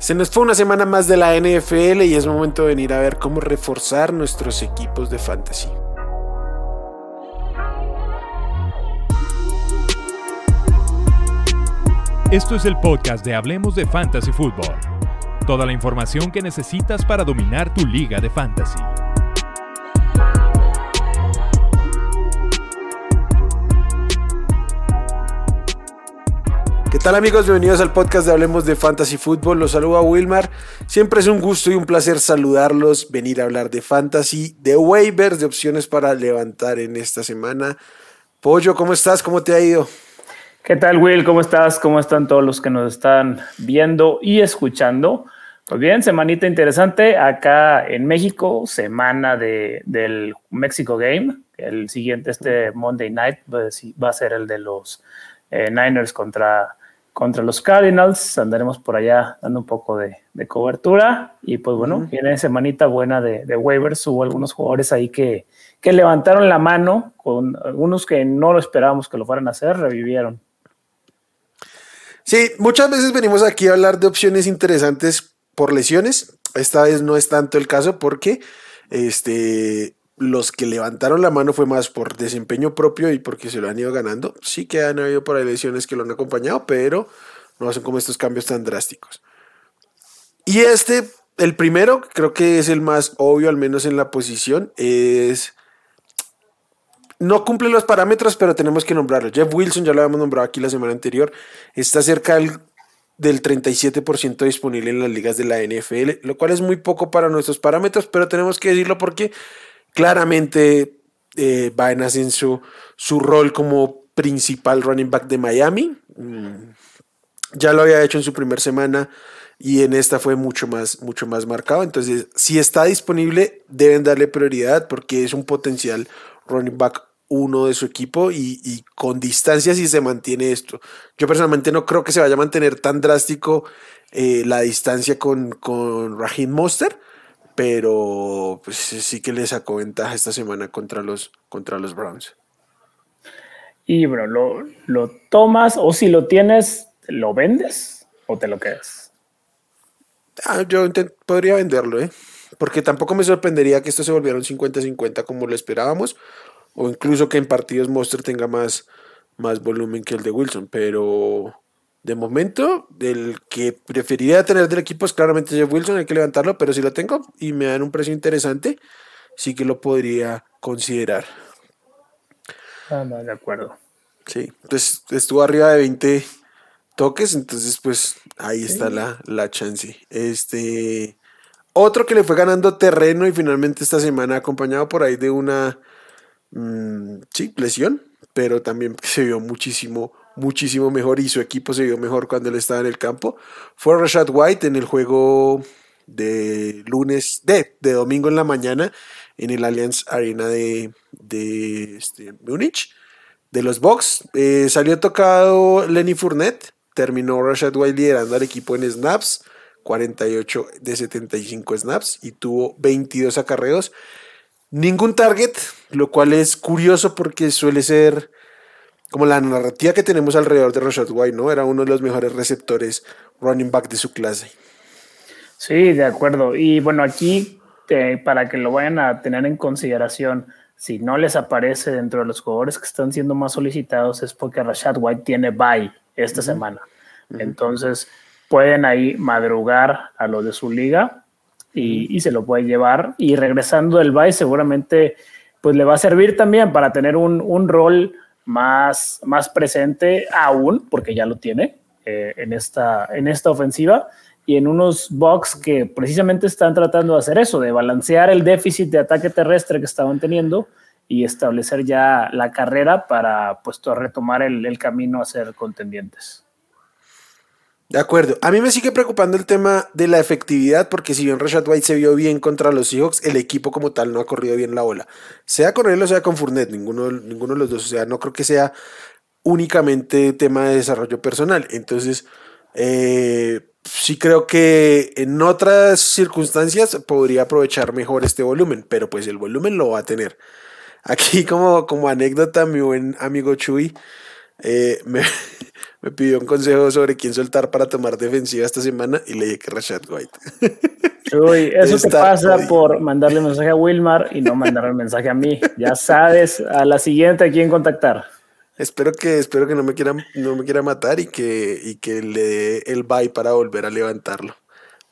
Se nos fue una semana más de la NFL y es momento de venir a ver cómo reforzar nuestros equipos de fantasy. Esto es el podcast de Hablemos de Fantasy Football. Toda la información que necesitas para dominar tu liga de fantasy. Tal amigos? Bienvenidos al podcast de Hablemos de Fantasy Football. Los saluda Wilmar. Siempre es un gusto y un placer saludarlos, venir a hablar de fantasy, de waivers, de opciones para levantar en esta semana. Pollo, ¿cómo estás? ¿Cómo te ha ido? ¿Qué tal, Will? ¿Cómo estás? ¿Cómo están todos los que nos están viendo y escuchando? Pues bien, semanita interesante acá en México, semana de, del México Game. El siguiente, este Monday Night, pues, va a ser el de los eh, Niners contra contra los Cardinals. Andaremos por allá dando un poco de, cobertura. Y pues bueno, viene semanita buena de, waivers. Hubo algunos jugadores ahí que, que levantaron la mano, con algunos que no lo esperábamos que lo fueran a hacer, revivieron. Sí, muchas veces venimos aquí a hablar de opciones interesantes por lesiones. Esta vez no es tanto el caso porque este, los que levantaron la mano fue más por desempeño propio y porque se lo han ido ganando. Sí que han habido por ahí lesiones que lo han acompañado, pero no hacen como estos cambios tan drásticos. Y este, el primero, creo que es el más obvio, al menos en la posición, es... No cumple los parámetros, pero tenemos que nombrarlo. Jeff Wilson, ya lo habíamos nombrado aquí la semana anterior, está cerca del, del 37% disponible en las ligas de la NFL, lo cual es muy poco para nuestros parámetros, pero tenemos que decirlo porque Claramente, eh, va en ascenso su rol como principal running back de Miami. Mm, ya lo había hecho en su primera semana y en esta fue mucho más, mucho más marcado. Entonces, si está disponible, deben darle prioridad porque es un potencial running back uno de su equipo y, con distancia si se mantiene esto. Yo personalmente no creo que se vaya a mantener tan drástico eh, la distancia con, con Raheem Monster, pero pues, sí que le sacó ventaja esta semana contra los, contra los Browns. Y, bro, ¿lo, ¿lo tomas o si lo tienes, lo vendes o te lo quedas? Ah, yo podría venderlo, ¿eh? Porque tampoco me sorprendería que esto se volviera un 50-50 como lo esperábamos, o incluso que en partidos Monster tenga más, más volumen que el de Wilson, pero de momento, el que preferiría tener del equipo es claramente Jeff Wilson, hay que levantarlo, pero si lo tengo y me dan un precio interesante, sí que lo podría considerar. Ah, no, de acuerdo. Sí, entonces estuvo arriba de 20 toques, entonces pues ahí está la, la chance. Este, otro que le fue ganando terreno y finalmente esta semana acompañado por ahí de una, mm, sí, lesión, pero también se vio muchísimo muchísimo mejor y su equipo se vio mejor cuando él estaba en el campo. Fue Rashad White en el juego de lunes, de, de domingo en la mañana en el Allianz Arena de, de este, Múnich, de los Bucks. Eh, salió tocado Lenny Fournette, terminó Rashad White liderando al equipo en snaps, 48 de 75 snaps y tuvo 22 acarreos. Ningún target, lo cual es curioso porque suele ser como la narrativa que tenemos alrededor de Rashad White, ¿no? Era uno de los mejores receptores running back de su clase. Sí, de acuerdo. Y bueno, aquí, para que lo vayan a tener en consideración, si no les aparece dentro de los jugadores que están siendo más solicitados, es porque Rashad White tiene bye esta semana. Entonces, pueden ahí madrugar a lo de su liga y, y, se lo puede llevar. Y regresando del bye, seguramente pues le va a servir también para tener un, un rol más, más presente aún, porque ya lo tiene eh, en, esta, en esta ofensiva, y en unos Bucks que precisamente están tratando de hacer eso, de balancear el déficit de ataque terrestre que estaban teniendo y establecer ya la carrera para pues, retomar el, el camino a ser contendientes. De acuerdo. A mí me sigue preocupando el tema de la efectividad, porque si bien Rashad White se vio bien contra los Seahawks, el equipo como tal no ha corrido bien la bola. Sea con él o sea con Fournette, ninguno, ninguno de los dos. O sea, no creo que sea únicamente tema de desarrollo personal. Entonces, eh, sí creo que en otras circunstancias podría aprovechar mejor este volumen, pero pues el volumen lo va a tener. Aquí como, como anécdota, mi buen amigo Chuy Eh, me, me, pidió un consejo sobre quién soltar para tomar defensiva esta semana y le dije que Rashad White. Uy, eso te pasa por mandarle mensaje a Wilmar y no mandarle mensaje a mí. Ya sabes, a la siguiente a quién contactar. Espero que, espero que no me quiera, no me quiera matar y que, y que le dé el bye para volver a levantarlo.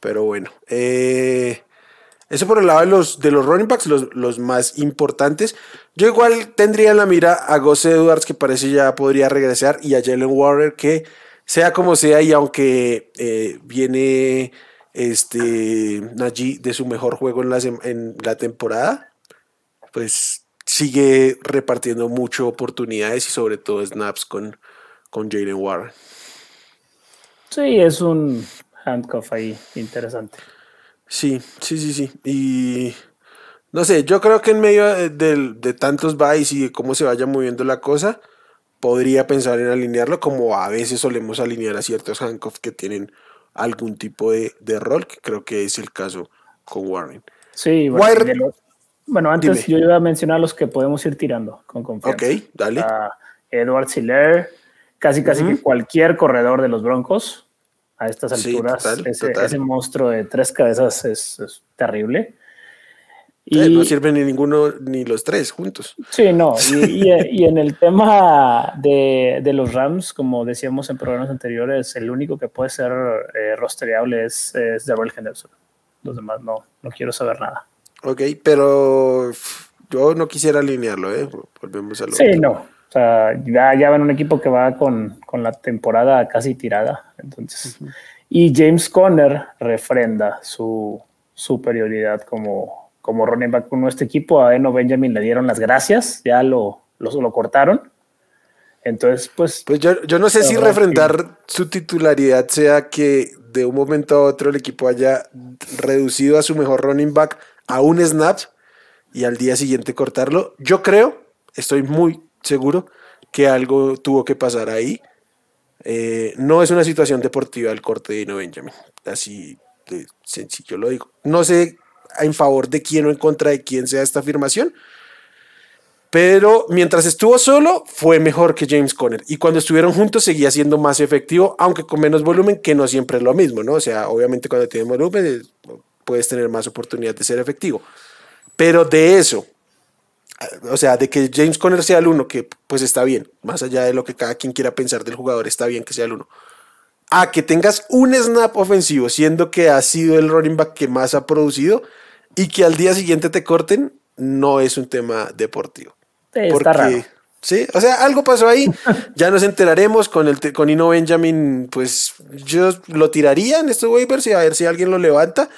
Pero bueno. Eh, eso por el lado de los, de los running backs, los, los, más importantes. Yo igual tendría en la mira a Gus Edwards, que parece ya podría regresar, y a Jalen Warner, que sea como sea, y aunque eh, viene este Najee de su mejor juego en la, en la temporada, pues sigue repartiendo mucho oportunidades y sobre todo snaps con, con Jalen Warren. Sí, es un handcuff ahí interesante. Sí, sí, sí, sí. Y no sé, yo creo que en medio de, de tantos bytes y de cómo se vaya moviendo la cosa, podría pensar en alinearlo como a veces solemos alinear a ciertos handcuffs que tienen algún tipo de, de rol, que creo que es el caso con Warren. Sí, bueno, bueno, antes yo iba a mencionar los que podemos ir tirando con confianza. Ok, dale. Edward Siller, casi casi que cualquier corredor de los Broncos a estas alturas. ese, monstruo de tres cabezas es, terrible. Y, no sirven ni ninguno ni los tres juntos. Sí, no. Y, en el tema de, los Rams, como decíamos en programas anteriores, el único que puede ser eh, rostreable es, es Darrell Henderson. Los demás no, no quiero saber nada. Ok, pero yo no quisiera alinearlo, ¿eh? Volvemos a lo Sí, no. O sea, ya, ya van un equipo que va con, la temporada casi tirada. Entonces, y James Conner refrenda su superioridad como, como running back con nuestro equipo. A Eno Benjamin le dieron las gracias, ya lo, lo, lo cortaron. Entonces, pues. Pues yo, yo no sé si refrendar su titularidad sea que de un momento a otro el equipo haya reducido a su mejor running back a un snap y al día siguiente cortarlo. Yo creo, estoy muy seguro que algo tuvo que pasar ahí. Eh, no es una situación deportiva el corte de Dino Benjamin. Así de sencillo lo digo. No sé en favor de quién o en contra de quién sea esta afirmación. Pero mientras estuvo solo, fue mejor que James Conner. Y cuando estuvieron juntos, seguía siendo más efectivo, aunque con menos volumen, que no siempre es lo mismo, ¿no? O sea, obviamente cuando tienes volumen, puedes tener más oportunidad de ser efectivo. Pero de eso, o sea, de que James Conner sea el uno, que pues está bien, más allá de lo que cada quien quiera pensar del jugador, está bien que sea el uno. A que tengas un snap ofensivo, siendo que ha sido el running back que más ha producido y que al día siguiente te corten, no es un tema deportivo. Sí, está raro. Sí, o sea, algo pasó ahí. Ya nos enteraremos con el con Ino Benjamin, pues yo lo tiraría en estos waivers y a ver si alguien lo levanta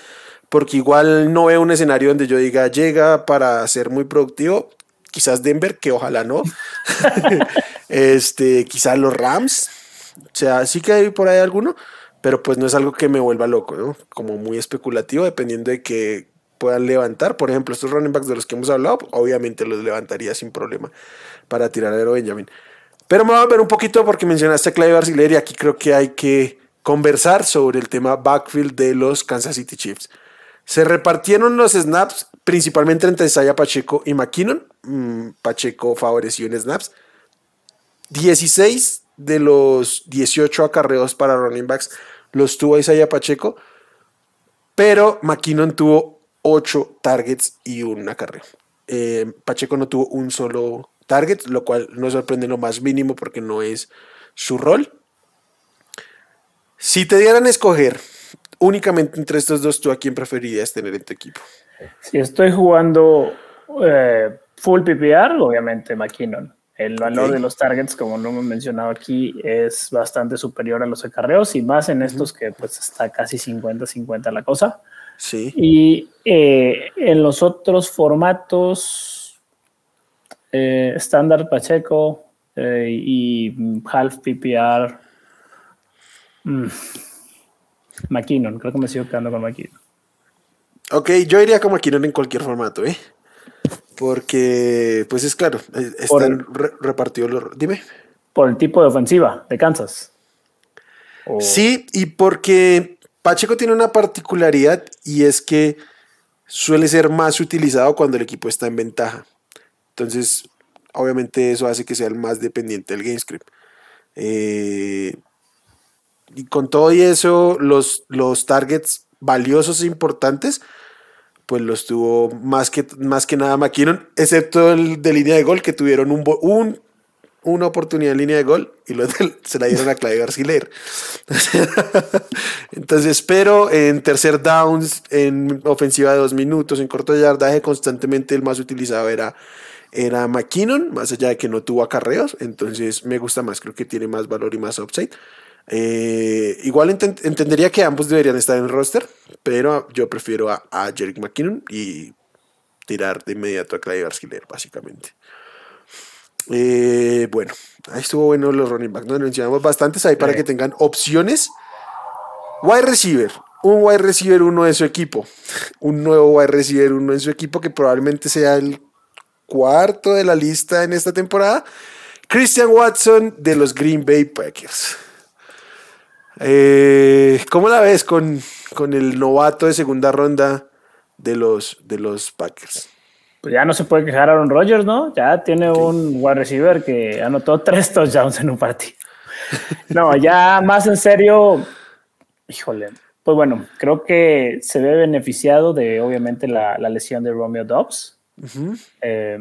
porque igual no veo un escenario donde yo diga llega para ser muy productivo. Quizás Denver, que ojalá no. este, quizás los Rams. O sea, sí que hay por ahí alguno, pero pues no es algo que me vuelva loco, ¿no? Como muy especulativo, dependiendo de que puedan levantar. Por ejemplo, estos running backs de los que hemos hablado, obviamente los levantaría sin problema para tirar a Benjamin. Pero me voy a ver un poquito porque mencionaste a Clay Barciler y aquí creo que hay que conversar sobre el tema backfield de los Kansas City Chiefs. Se repartieron los snaps principalmente entre Isaiah Pacheco y McKinnon. Mm, Pacheco favoreció en snaps. 16 de los 18 acarreos para running backs los tuvo Isaiah Pacheco, pero McKinnon tuvo 8 targets y un acarreo. Eh, Pacheco no tuvo un solo target, lo cual no sorprende lo más mínimo porque no es su rol. Si te dieran a escoger únicamente entre estos dos, ¿tú a quién preferirías tener en tu equipo? Si estoy jugando eh, full PPR, obviamente McKinnon. El valor de los targets, como lo hemos mencionado aquí, es bastante superior a los acarreos y más en estos que pues está casi 50-50 la cosa. Sí. Y eh, en los otros formatos, eh, estándar Pacheco y half PPR. Mm, McKinnon, creo que me sigo quedando con McKinnon. Ok, yo iría con McKinnon en cualquier formato, ¿eh? Porque, pues es claro, eh, están repartidos los... Dime. Por el tipo de ofensiva de Kansas. Sí, y porque Pacheco tiene una particularidad y es que suele ser más utilizado cuando el equipo está en ventaja. Entonces, obviamente eso hace que sea el más dependiente del game script. Eh, y con todo y eso, los, los targets valiosos e importantes, pues los tuvo más que, más que nada McKinnon, excepto el de línea de gol, que tuvieron un, un una oportunidad en línea de gol y luego se la dieron a Clay Garciler. Entonces, pero en tercer downs, en ofensiva de dos minutos, en corto yardaje, constantemente el más utilizado era, era McKinnon, más allá de que no tuvo acarreos. Entonces, me gusta más, creo que tiene más valor y más upside. Eh, igual entendería que ambos deberían estar en el roster, pero yo prefiero a, a Jerick McKinnon y tirar de inmediato a Clay Garciler, básicamente. Eh, bueno, ahí estuvo bueno los running backs. Nos mencionamos bastantes ahí para que tengan opciones. Wide receiver, un wide receiver uno de su equipo, un nuevo wide receiver uno en su equipo que probablemente sea el cuarto de la lista en esta temporada. Christian Watson de los Green Bay Packers. Eh, ¿Cómo la ves con, con el novato de segunda ronda de los, de los Packers? pues ya no se puede quejar Aaron Rodgers, ¿no? Ya tiene un wide receiver que anotó tres touchdowns en un partido. No, ya más en serio, híjole, pues bueno, creo que se ve beneficiado de obviamente la, lesión de Romeo Dobbs. Eh,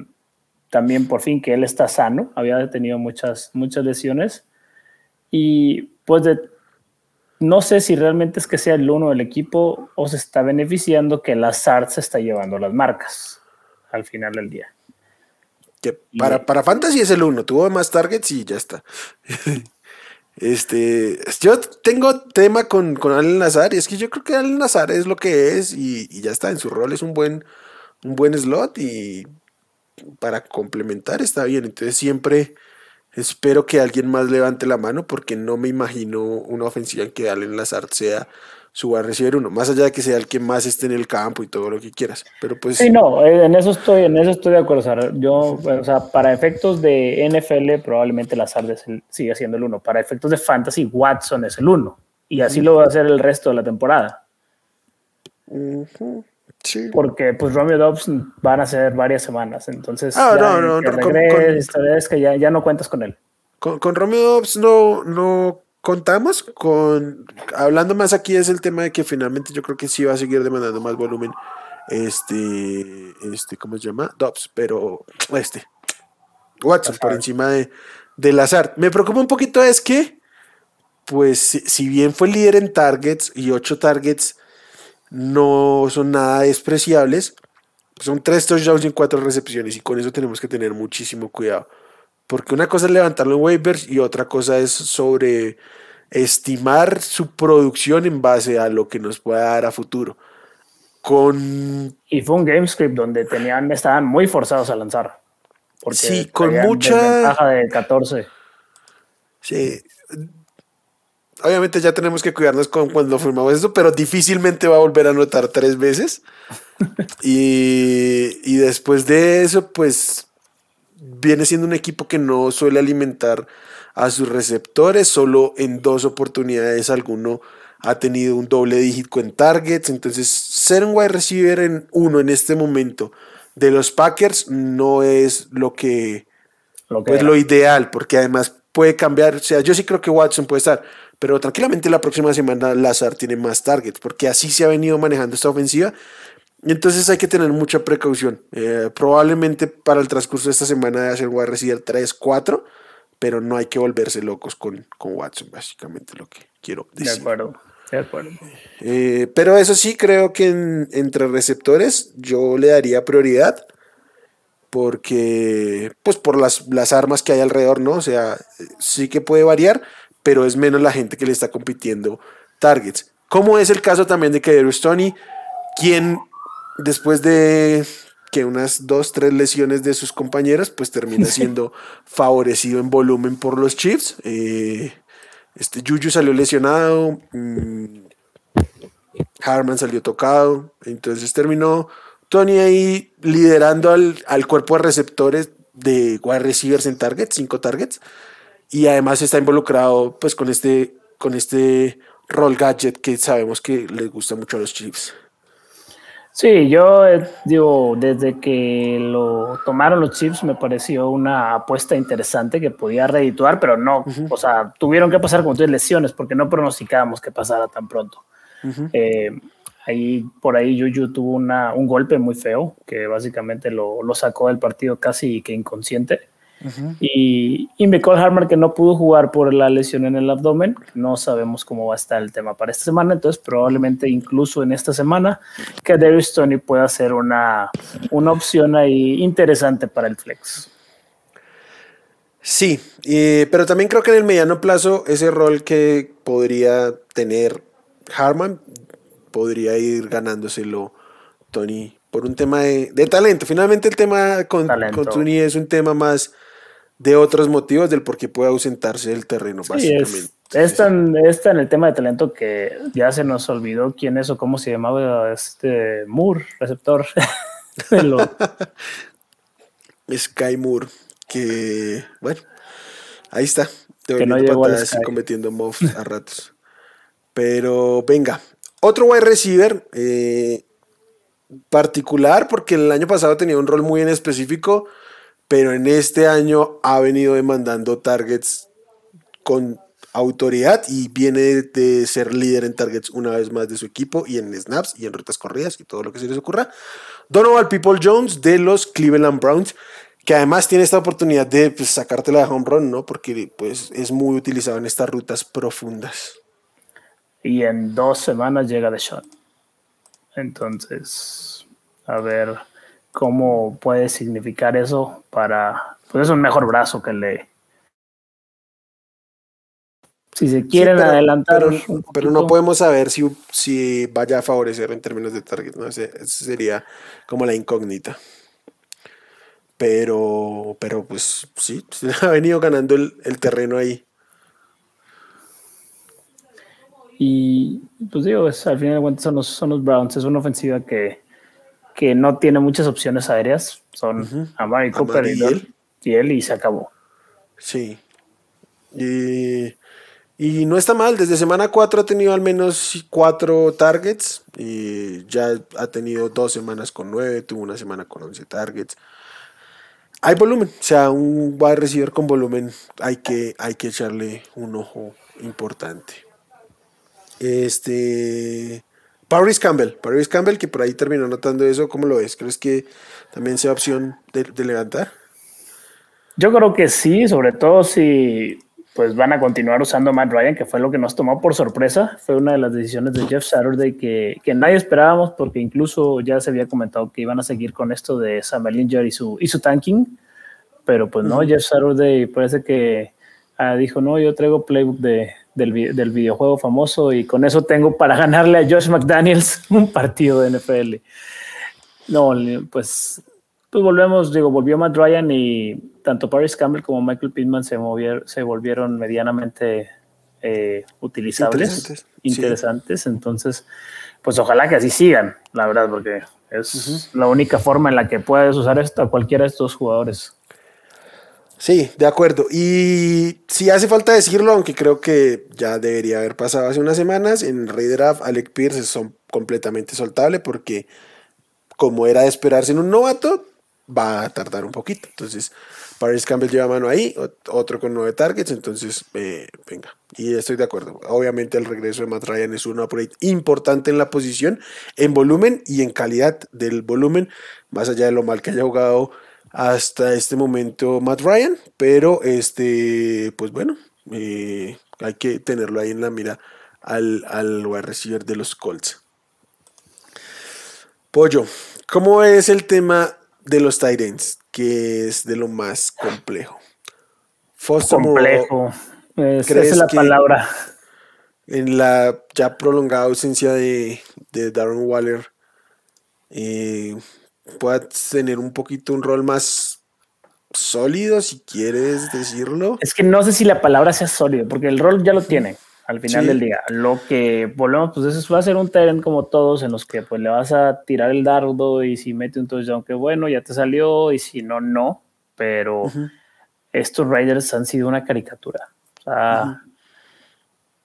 también por fin que él está sano, había tenido muchas, muchas lesiones. Y pues de, no sé si realmente es que sea el uno del equipo o se está beneficiando que la SART se está llevando las marcas al final del día. Que para, para Fantasy es el uno, tuvo más targets y ya está. este, yo tengo tema con, con Allen Nazar, y es que yo creo que Allen Nazar es lo que es, y, ya está, en su rol es un buen, un buen slot, y para complementar está bien. Entonces siempre espero que alguien más levante la mano, porque no me imagino una ofensiva en que Allen Lazar sea su a recibir uno, más allá de que sea el que más esté en el campo y todo lo que quieras. Pero pues. Sí, no, eh, en eso estoy, en eso estoy de acuerdo. yo, o sea, para efectos de NFL, probablemente Lazard siga siendo el uno. Para efectos de fantasy, Watson es el uno. Y así lo va a hacer el resto de la temporada. Sí. Porque pues Romeo Dobbs van a ser varias semanas. Entonces, ah, no, no, no, es que ya, ya no cuentas con él. Con, con Romeo Dobbs no, no contamos con, hablando más aquí es el tema de que finalmente yo creo que sí va a seguir demandando más volumen, este, este, ¿cómo se llama? Dobbs, pero este, Watson por encima de, del azar. Me preocupa un poquito es que, pues, si, bien fue líder en targets y ocho targets no son nada despreciables, son tres touchdowns y cuatro recepciones y con eso tenemos que tener muchísimo cuidado. Porque una cosa es levantarlo en waivers y otra cosa es sobre estimar su producción en base a lo que nos pueda dar a futuro. Con... Y fue un GameScript donde tenían, estaban muy forzados a lanzar. Porque sí, con mucha... Ventaja de 14. Sí. Obviamente ya tenemos que cuidarnos con cuando firmamos eso, pero difícilmente va a volver a anotar tres veces. y, y después de eso, pues viene siendo un equipo que no suele alimentar a sus receptores, solo en dos oportunidades alguno ha tenido un doble dígito en targets, entonces ser un wide receiver en uno en este momento de los Packers no es lo que, lo, que lo ideal, porque además puede cambiar, o sea, yo sí creo que Watson puede estar, pero tranquilamente la próxima semana Lazar tiene más targets, porque así se ha venido manejando esta ofensiva entonces hay que tener mucha precaución. Eh, probablemente para el transcurso de esta semana de hacer wide receiver 3, 4, pero no hay que volverse locos con, con Watson, básicamente lo que quiero decir. De acuerdo, de acuerdo. Eh, pero eso sí, creo que entre receptores yo le daría prioridad porque, pues por las, las armas que hay alrededor, ¿no? O sea, sí que puede variar, pero es menos la gente que le está compitiendo targets. Como es el caso también de Kader Stoney, quien después de que unas dos, tres lesiones de sus compañeras, pues termina siendo favorecido en volumen por los Chiefs. Eh, este Juju salió lesionado, mm, Harman salió tocado, entonces terminó Tony ahí liderando al, cuerpo de receptores de wide receivers en targets, cinco targets, y además está involucrado pues con este, con este roll gadget que sabemos que les gusta mucho a los Chiefs. Sí, yo eh, digo, desde que lo tomaron los Chiefs me pareció una apuesta interesante que podía redituar, pero no, o sea, tuvieron que pasar con tres lesiones porque no pronosticábamos que pasara tan pronto. Eh, ahí, por ahí Juju tuvo una, un golpe muy feo que básicamente lo, lo sacó del partido casi que inconsciente. Y, y Michael Harmer que no pudo jugar por la lesión en el abdomen, no sabemos cómo va a estar el tema para esta semana, entonces probablemente incluso en esta semana que Darius Tony pueda ser una, una opción ahí interesante para el flex. Sí, pero también creo que en el mediano plazo ese rol que podría tener Harman podría ir ganándoselo Tony por un tema de, talento. Finalmente el tema con, con Tony es un tema más de otros motivos del por qué puede ausentarse del terreno, básicamente. Es, tan, en el tema de talento que ya se nos olvidó quién es o cómo se llamaba este Moore, receptor. Sky Moore, que bueno, ahí está. Que no llegó así cometiendo moves a ratos. Pero venga, otro wide receiver eh, particular, porque el año pasado tenía un rol muy en específico pero en este año ha venido demandando targets con autoridad y viene de ser líder en targets una vez más de su equipo y en snaps y en rutas corridas y todo lo que se les ocurra. Donovan People Jones de los Cleveland Browns, que además tiene esta oportunidad de pues, sacártela de home run, ¿no? Porque pues, es muy utilizado en estas rutas profundas. Y en dos semanas llega de shot. Entonces, a ver cómo puede significar eso para, pues es un mejor brazo que le... Si se quieren adelantar. Pero, no podemos saber si, si vaya a favorecer en términos de target, ¿no? Esa sería como la incógnita. Pero, pero pues sí, ha venido ganando el, terreno ahí. Y pues digo, al final de cuentas son los, son los Browns, es una ofensiva que, que no tiene muchas opciones aéreas. Son Amari Cooper y, él. y, él. y se acabó. Sí. Y, no está mal. Desde semana 4 ha tenido al menos 4 targets. Y ya ha tenido dos semanas con 9. Tuvo una semana con 11 targets. Hay volumen. O sea, un wide receiver con volumen hay que, hay que echarle un ojo importante. Este. Paris Campbell, Paris Campbell, que por ahí terminó notando eso, ¿cómo lo ves? ¿Crees que también sea opción de, levantar? Yo creo que sí, sobre todo si pues van a continuar usando Matt Ryan, que fue lo que nos tomó por sorpresa. Fue una de las decisiones de Jeff Saturday que, que nadie esperábamos, porque incluso ya se había comentado que iban a seguir con esto de Sam Ellinger y su, y su tanking. Pero pues no, Jeff Saturday parece que ah, dijo, no, yo traigo playbook de, del, videojuego famoso y con eso tengo para ganarle a Josh McDaniels un partido de NFL. No, pues, pues volvemos, digo, volvió Matt Ryan y tanto Paris Campbell como Michael Pittman se, movieron, se volvieron medianamente eh, utilizables, interesantes. Entonces, pues ojalá que así sigan, la verdad, porque es la única forma en la que puedes usar esto a cualquiera de estos jugadores. Sí, de acuerdo. Y si hace falta decirlo, aunque creo que ya debería haber pasado hace unas semanas, en Raidraft Alec Pierce son completamente soltable porque como era de esperarse en un novato, va a tardar un poquito. Entonces, Paris Campbell lleva mano ahí, otro con nueve targets, entonces, eh, venga. Y estoy de acuerdo. Obviamente el regreso de Matt Ryan es un upgrade importante en la posición, en volumen y en calidad del volumen, más allá de lo mal que haya jugado hasta este momento Matt Ryan, pero este, pues bueno, eh, hay que tenerlo ahí en la mira al, al wide receiver de los Colts. Pollo, ¿cómo es el tema de los Titans? Que es de lo más complejo. complejo. esa es la palabra. En la ya prolongada ausencia de, de Darren Waller, eh, pueda tener un poquito un rol más sólido, si quieres decirlo. Es que no sé si la palabra sea sólido, porque el rol ya lo tiene al final del día. Lo que volvemos, pues eso va a ser un terreno como todos, en los que pues le vas a tirar el dardo y si mete un touchdown, que bueno, ya te salió, y si no, no. Pero estos Raiders han sido una caricatura. O sea,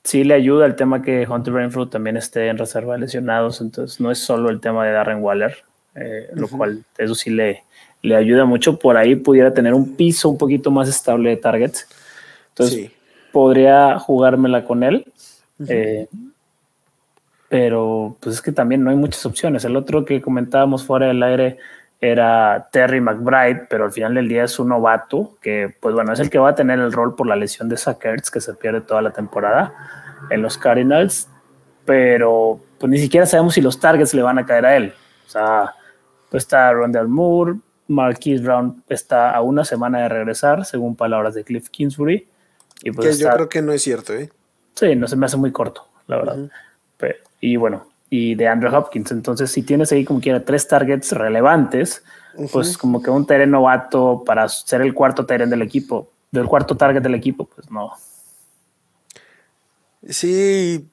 sí le ayuda el tema que Hunter Renfrew también esté en reserva de lesionados, entonces no es solo el tema de Darren Waller, eh, lo cual eso sí le, le ayuda mucho. Por ahí pudiera tener un piso un poquito más estable de targets. Entonces podría jugármela con él. Eh, pero pues es que también no hay muchas opciones. El otro que comentábamos fuera del aire era Terry McBride, pero al final del día es un novato que, pues bueno, es el que va a tener el rol por la lesión de Sackers, que se pierde toda la temporada en los Cardinals, pero pues ni siquiera sabemos si los targets le van a caer a él. O sea, está Rondell Moore, Marquise Brown está a una semana de regresar, según palabras de Cliff Kingsbury. Y pues que yo creo que no es cierto, ¿eh? Sí, no se me hace muy corto, la verdad. y bueno, y de Andrew Hopkins. Entonces, si tienes ahí como quiera tres targets relevantes, pues como que un terreno novato para ser el cuarto terreno del equipo, del cuarto target del equipo, pues no. Sí.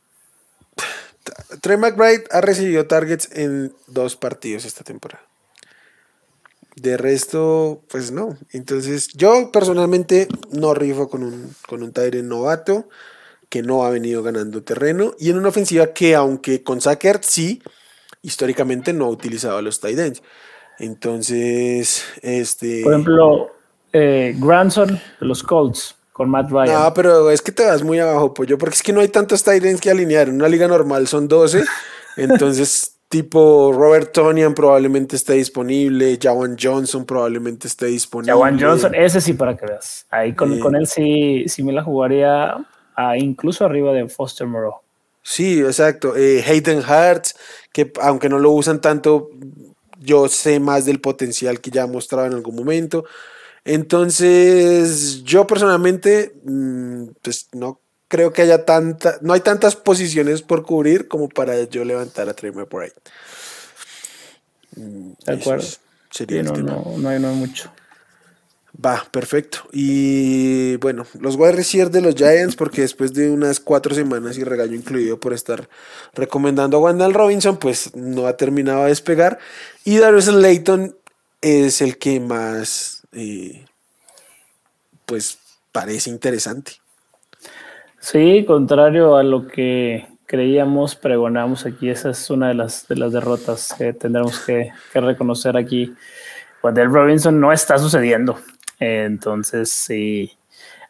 Trey McBride ha recibido targets en dos partidos esta temporada. De resto, pues no. Entonces, yo personalmente no rifo con un, con un novato que no ha venido ganando terreno y en una ofensiva que aunque con Sacker sí, históricamente no ha utilizado a los tight ends. Entonces, este... Por ejemplo, eh, Granson de los Colts con Matt Ryan. No, pero es que te vas muy abajo, pollo, porque es que no hay tantos tight ends que alinear. En una liga normal son 12, entonces tipo Robert Tonian probablemente esté disponible, Jawan Johnson probablemente esté disponible. Jawan Johnson, ese sí para que veas. Ahí con, con él sí, sí me la jugaría incluso arriba de Foster Moreau. Sí, exacto. Eh, Hayden Hearts, que aunque no lo usan tanto, yo sé más del potencial que ya ha mostrado en algún momento. Entonces, yo personalmente, mm, pues no creo que haya tanta, no hay tantas posiciones por cubrir como para yo levantar a Trey por ahí. Mm, de acuerdo. Sería no, no, no, hay, no hay mucho. Va, perfecto. Y bueno, los wide receivers de los Giants, porque después de unas cuatro semanas y regaño incluido por estar recomendando a Wendell Robinson, pues no ha terminado de despegar. Y Darius Layton es el que más, eh, pues parece interesante. Sí, contrario a lo que creíamos, pregonamos aquí, esa es una de las, de las derrotas que tendremos que, que reconocer aquí. Wendell Robinson no está sucediendo. Entonces, sí,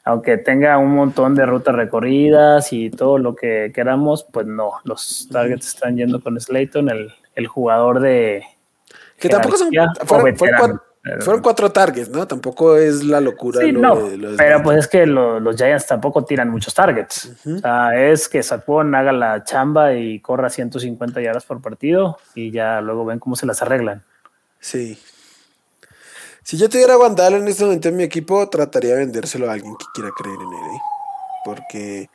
aunque tenga un montón de rutas recorridas y todo lo que queramos, pues no, los targets están yendo con Slayton, el, el jugador de... Que tampoco son... Fueron, cuatro, targets, ¿no? Tampoco es la locura. Sí, no, pero pues es que los Giants tampoco tiran muchos targets. O sea, es que Saquon haga la chamba y corra 150 yardas por partido y ya luego ven cómo se las arreglan. Sí, si yo tuviera a en este momento en mi equipo, trataría de vendérselo a alguien que quiera creer en él. ¿eh? Porque,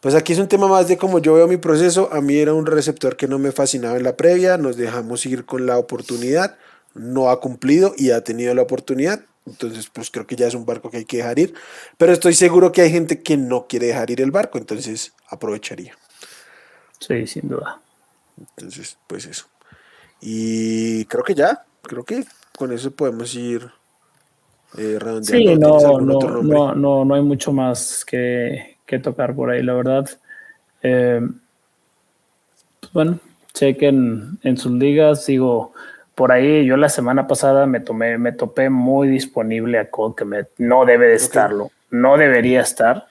pues aquí es un tema más de cómo yo veo mi proceso. A mí era un receptor que no me fascinaba en la previa. Nos dejamos ir con la oportunidad. No ha cumplido y ha tenido la oportunidad. Entonces, pues creo que ya es un barco que hay que dejar ir. Pero estoy seguro que hay gente que no quiere dejar ir el barco. Entonces, aprovecharía. Sí, sin duda. Entonces, pues eso. Y creo que ya. Creo que con eso podemos ir eh, Sí, no, no, no, no, hay mucho más que, tocar por ahí, la verdad. Eh, pues bueno, chequen en sus ligas, digo, por ahí yo la semana pasada me tomé, me topé muy disponible a Code, que me, no debe de estarlo, no debería estar,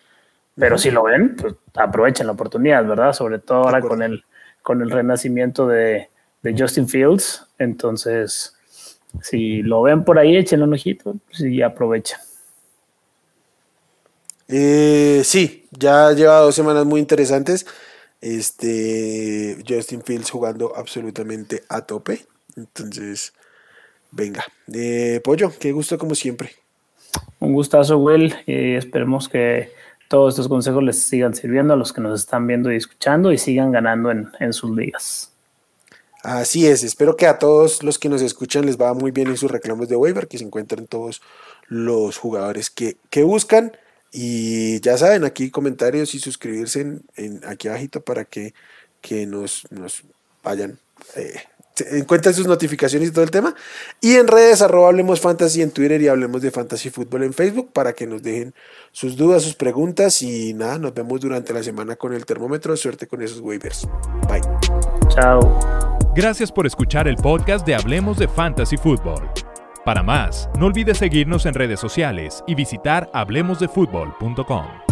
pero si lo ven, pues aprovechen la oportunidad, ¿verdad? Sobre todo ahora con el, con el renacimiento de, de Justin Fields, entonces si lo ven por ahí, échenle un ojito y aprovechen. Eh, sí, ya lleva dos semanas muy interesantes. Este Justin Fields jugando absolutamente a tope. Entonces, venga. Eh, Pollo, qué gusto como siempre. Un gustazo, Will. Y esperemos que todos estos consejos les sigan sirviendo a los que nos están viendo y escuchando y sigan ganando en, en sus ligas. Así es, espero que a todos los que nos escuchan les va muy bien en sus reclamos de waiver, que se encuentren todos los jugadores que, buscan. Y ya saben, aquí comentarios y suscribirse en, aquí abajito para que, que nos, nos vayan eh, encuentren sus notificaciones y todo el tema. Y en redes, arroba Hablemos Fantasy en Twitter y Hablemos de Fantasy Fútbol en Facebook para que nos dejen sus dudas, sus preguntas y nada, nos vemos durante la semana con el termómetro. Suerte con esos waivers. Bye. Chao. Gracias por escuchar el podcast de Hablemos de Fantasy Fútbol. Para más, no olvides seguirnos en redes sociales y visitar hablemosdefutbol.com.